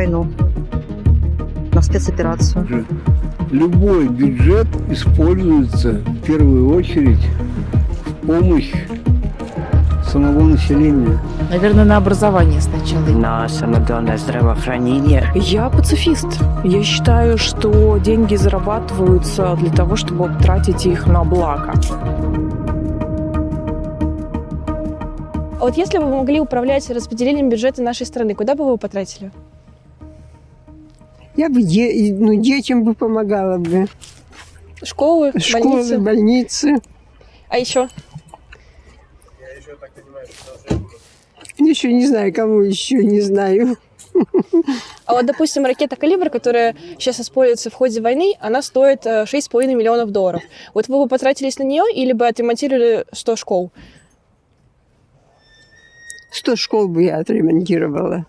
войну, на спецоперацию. Любой бюджет используется в первую очередь в помощь самого населения. Наверное, на образование сначала. На самое главное здравоохранение. Я пацифист. Я считаю, что деньги зарабатываются для того, чтобы тратить их на благо. А вот если бы вы могли управлять распределением бюджета нашей страны, куда бы вы его потратили? Я бы де- ну, детям бы помогала бы. Школы, Школы, больницы. больницы. А еще? Еще не знаю, кому еще не знаю. А вот, допустим, ракета «Калибр», которая сейчас используется в ходе войны, она стоит э, 6,5 миллионов долларов. Вот вы бы потратились на нее или бы отремонтировали 100 школ? Сто школ бы я отремонтировала.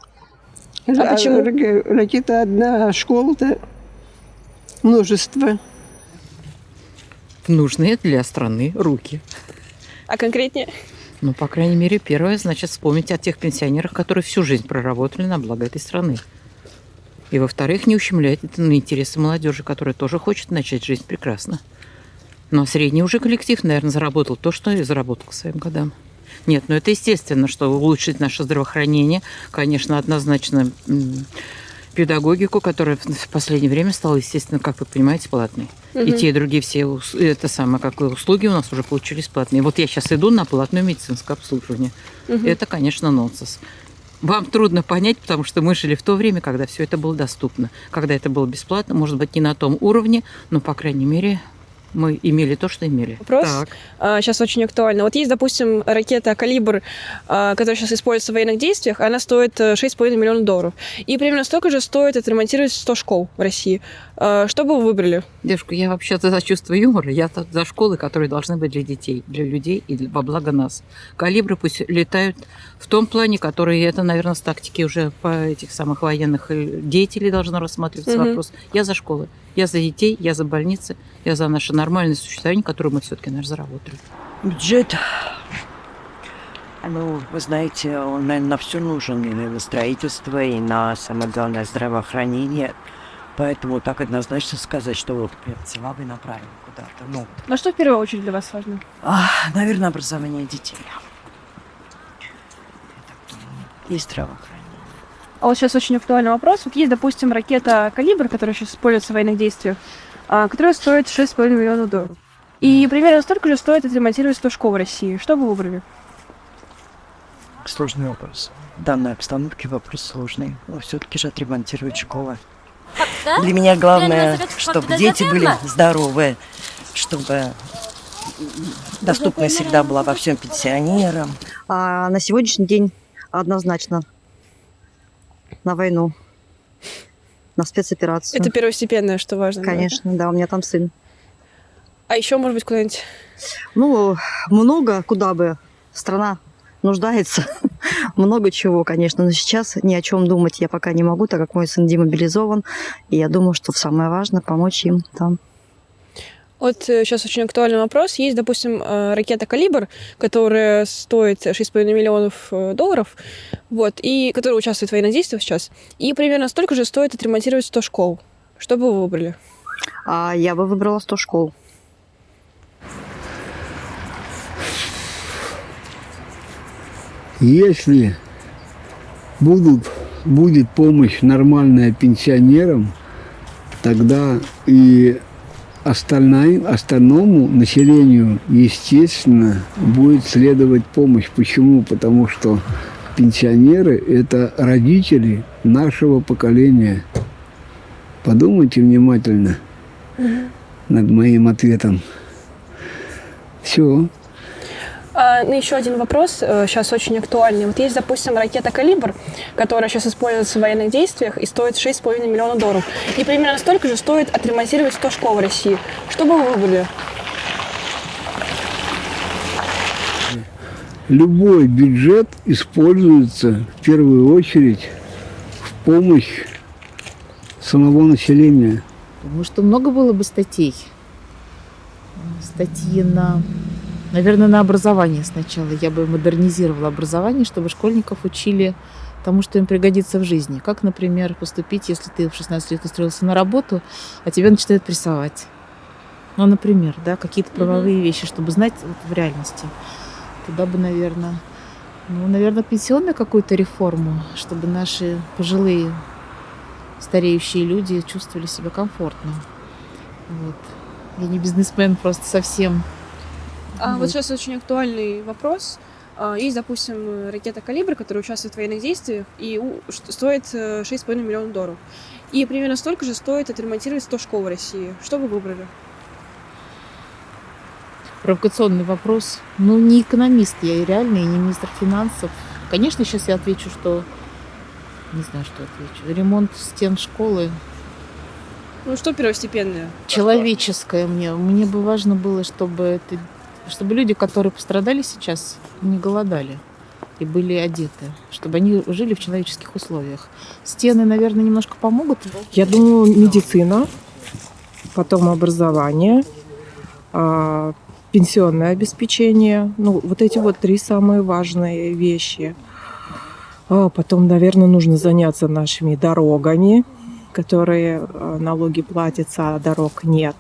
А почему? раке- Ракета одна, а школ-то множество. нужные для страны руки. А конкретнее? Ну, по крайней мере, первое, значит, вспомнить о тех пенсионерах, которые всю жизнь проработали на благо этой страны. И, во-вторых, не ущемлять это на интересы молодежи, которая тоже хочет начать жизнь прекрасно. Но средний уже коллектив, наверное, заработал то, что и заработал к своим годам. Нет, ну это естественно, что улучшить наше здравоохранение, конечно, однозначно педагогику, которая в последнее время стала, естественно, как вы понимаете, платной. И Мгм. те, и другие все это самое, как и услуги у нас уже получились платные. Вот я сейчас иду на платное медицинское обслуживание. Мгм. Это, конечно, нонсенс. Вам трудно понять, потому что мы жили в то время, когда все это было доступно. Когда это было бесплатно, может быть, не на том уровне, но, по крайней мере, мы имели то, что имели. Вопрос? Так. А, сейчас очень актуально. Вот есть, допустим, ракета «Калибр», а, которая сейчас используется в военных действиях, она стоит э, 6,5 миллионов долларов. И примерно столько же стоит отремонтировать 100 школ в России. А, Что бы вы выбрали? Девушка, я вообще-то за чувство юмора, я за школы, которые должны быть для детей, для людей и для- во благо нас. Калибры пусть летают в том плане, который, это, наверное, с тактики уже по этих самых военных э, деятелей должно рассматриваться Мгм. вопрос. Я за школы, я за детей, я за больницы, я за наше нормальное существование, которое мы все-таки, наверное, заработали. Бюджет, ну, вы знаете, он, наверное, на все нужен, и на строительство, и на, самое главное, здравоохранение. Поэтому так однозначно сказать, что вот взяла бы направила куда-то. Ну, На что в первую очередь для вас важно? а, наверное, образование детей. Я так думаю. И здравоохранение. А вот сейчас очень актуальный вопрос. Вот есть, допустим, ракета «Калибр», которая сейчас используется в военных действиях, а, которая стоит 6,5 миллионов долларов. И примерно столько же стоит отремонтировать 100 школ в России. Что бы вы выбрали? Сложный вопрос. В данной обстановке вопрос сложный. Но все-таки же отремонтировать школы. Для меня главное, чтобы дети были здоровы, чтобы доступная среда была во всем пенсионерам. А на сегодняшний день однозначно на войну, на спецоперацию. Это первостепенное, что важно. да? Конечно, да, у меня там сын. А еще, может быть, куда-нибудь... Ну, много куда бы страна нуждается. много чего, конечно. Но сейчас ни о чем думать я пока не могу, так как мой сын демобилизован. И я думаю, что самое важное помочь им там. Вот сейчас очень актуальный вопрос. Есть, допустим, э, ракета «Калибр», которая стоит 6,5 миллионов э, долларов, вот, и которая участвует в военных действиях сейчас. И примерно столько же стоит отремонтировать 100 школ. Что бы вы выбрали? А я бы выбрала 100 школ. Если будут, будет помощь нормальная пенсионерам, тогда и остальной, остальному населению, естественно, будет следовать помощь. Почему? Потому что пенсионеры – это родители нашего поколения. Подумайте внимательно над моим ответом. Все. А, ну, еще один вопрос, сейчас очень актуальный. Вот есть, допустим, ракета «Калибр», которая сейчас используется в военных действиях и стоит 6,5 миллионов долларов. И примерно столько же стоит отремонтировать 100 школ в России. Что бы вы выбрали? Любой бюджет используется в первую очередь в помощь самого населения. Думаю, что много было бы статей. Статьи на... Наверное, на образование сначала. Я бы модернизировала образование, чтобы школьников учили тому, что им пригодится в жизни. Как, например, поступить, если ты в 16 лет устроился на работу, а тебя начинают прессовать. Ну, например, да, какие-то правовые вещи, чтобы знать вот в реальности. Туда бы, наверное, ну, наверное, пенсионную какую-то реформу, чтобы наши пожилые стареющие люди чувствовали себя комфортно. Вот. Я не бизнесмен просто совсем. А вот сейчас очень актуальный вопрос. А, Есть, допустим, ракета «Калибр», которая участвует в военных действиях и стоит э, 6,5 миллионов долларов. И примерно столько же стоит отремонтировать 100 школ в России. Что вы выбрали? Провокационный вопрос. Ну, не экономист я и реально, и не министр финансов. Конечно, сейчас я отвечу, что... Не знаю, что отвечу. Ремонт стен школы Ну, что первостепенное? человеческое мне. Мне бы важно было, чтобы, это, чтобы люди, которые пострадали сейчас, не голодали и были одеты, чтобы они жили в человеческих условиях. Стены, наверное, немножко помогут. Я думаю, медицина, потом образование, а, пенсионное обеспечение. Ну, вот эти вот три самые важные вещи. А потом, наверное, нужно заняться нашими дорогами, которые а, налоги платятся, а дорог нет.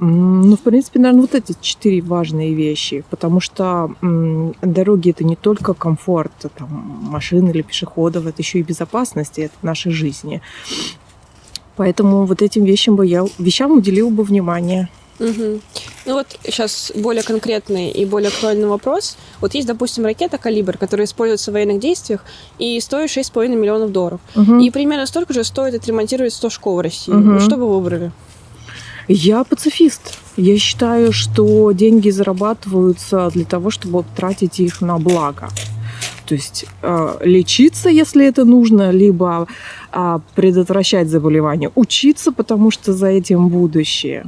Ну, в принципе, наверное, вот эти четыре важные вещи, потому что м, дороги это не только комфорт там, машин или пешеходов, это еще и безопасность, и это нашей жизни. Поэтому вот этим вещам бы я вещам уделил бы внимание. Мгм. Ну вот сейчас более конкретный и более актуальный вопрос. Вот есть, допустим, ракета «Калибр», которая используется в военных действиях и стоит 6,5 миллионов долларов. Мгм. И примерно столько же стоит отремонтировать 100 школ в России. Вот Что бы вы выбрали? Я пацифист. Я считаю, что деньги зарабатываются для того, чтобы тратить их на благо. То есть э, лечиться, если это нужно, либо а, предотвращать заболевания, учиться, потому что за этим будущее.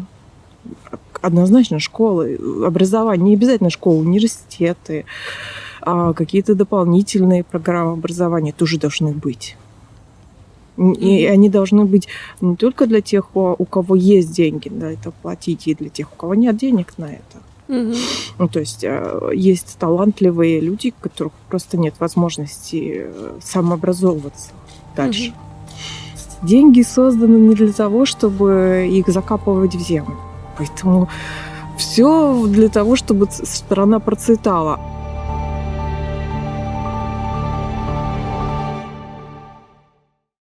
Однозначно школы, образование, не обязательно школы, университеты, а какие-то дополнительные программы образования тоже должны быть. И они должны быть не только для тех, у кого есть деньги на это платить, и для тех, у кого нет денег на это. Мгм. Ну, то есть э, есть талантливые люди, у которых просто нет возможности э, самообразовываться дальше. Деньги созданы не для того, чтобы их закапывать в землю. Поэтому все для того, чтобы страна процветала.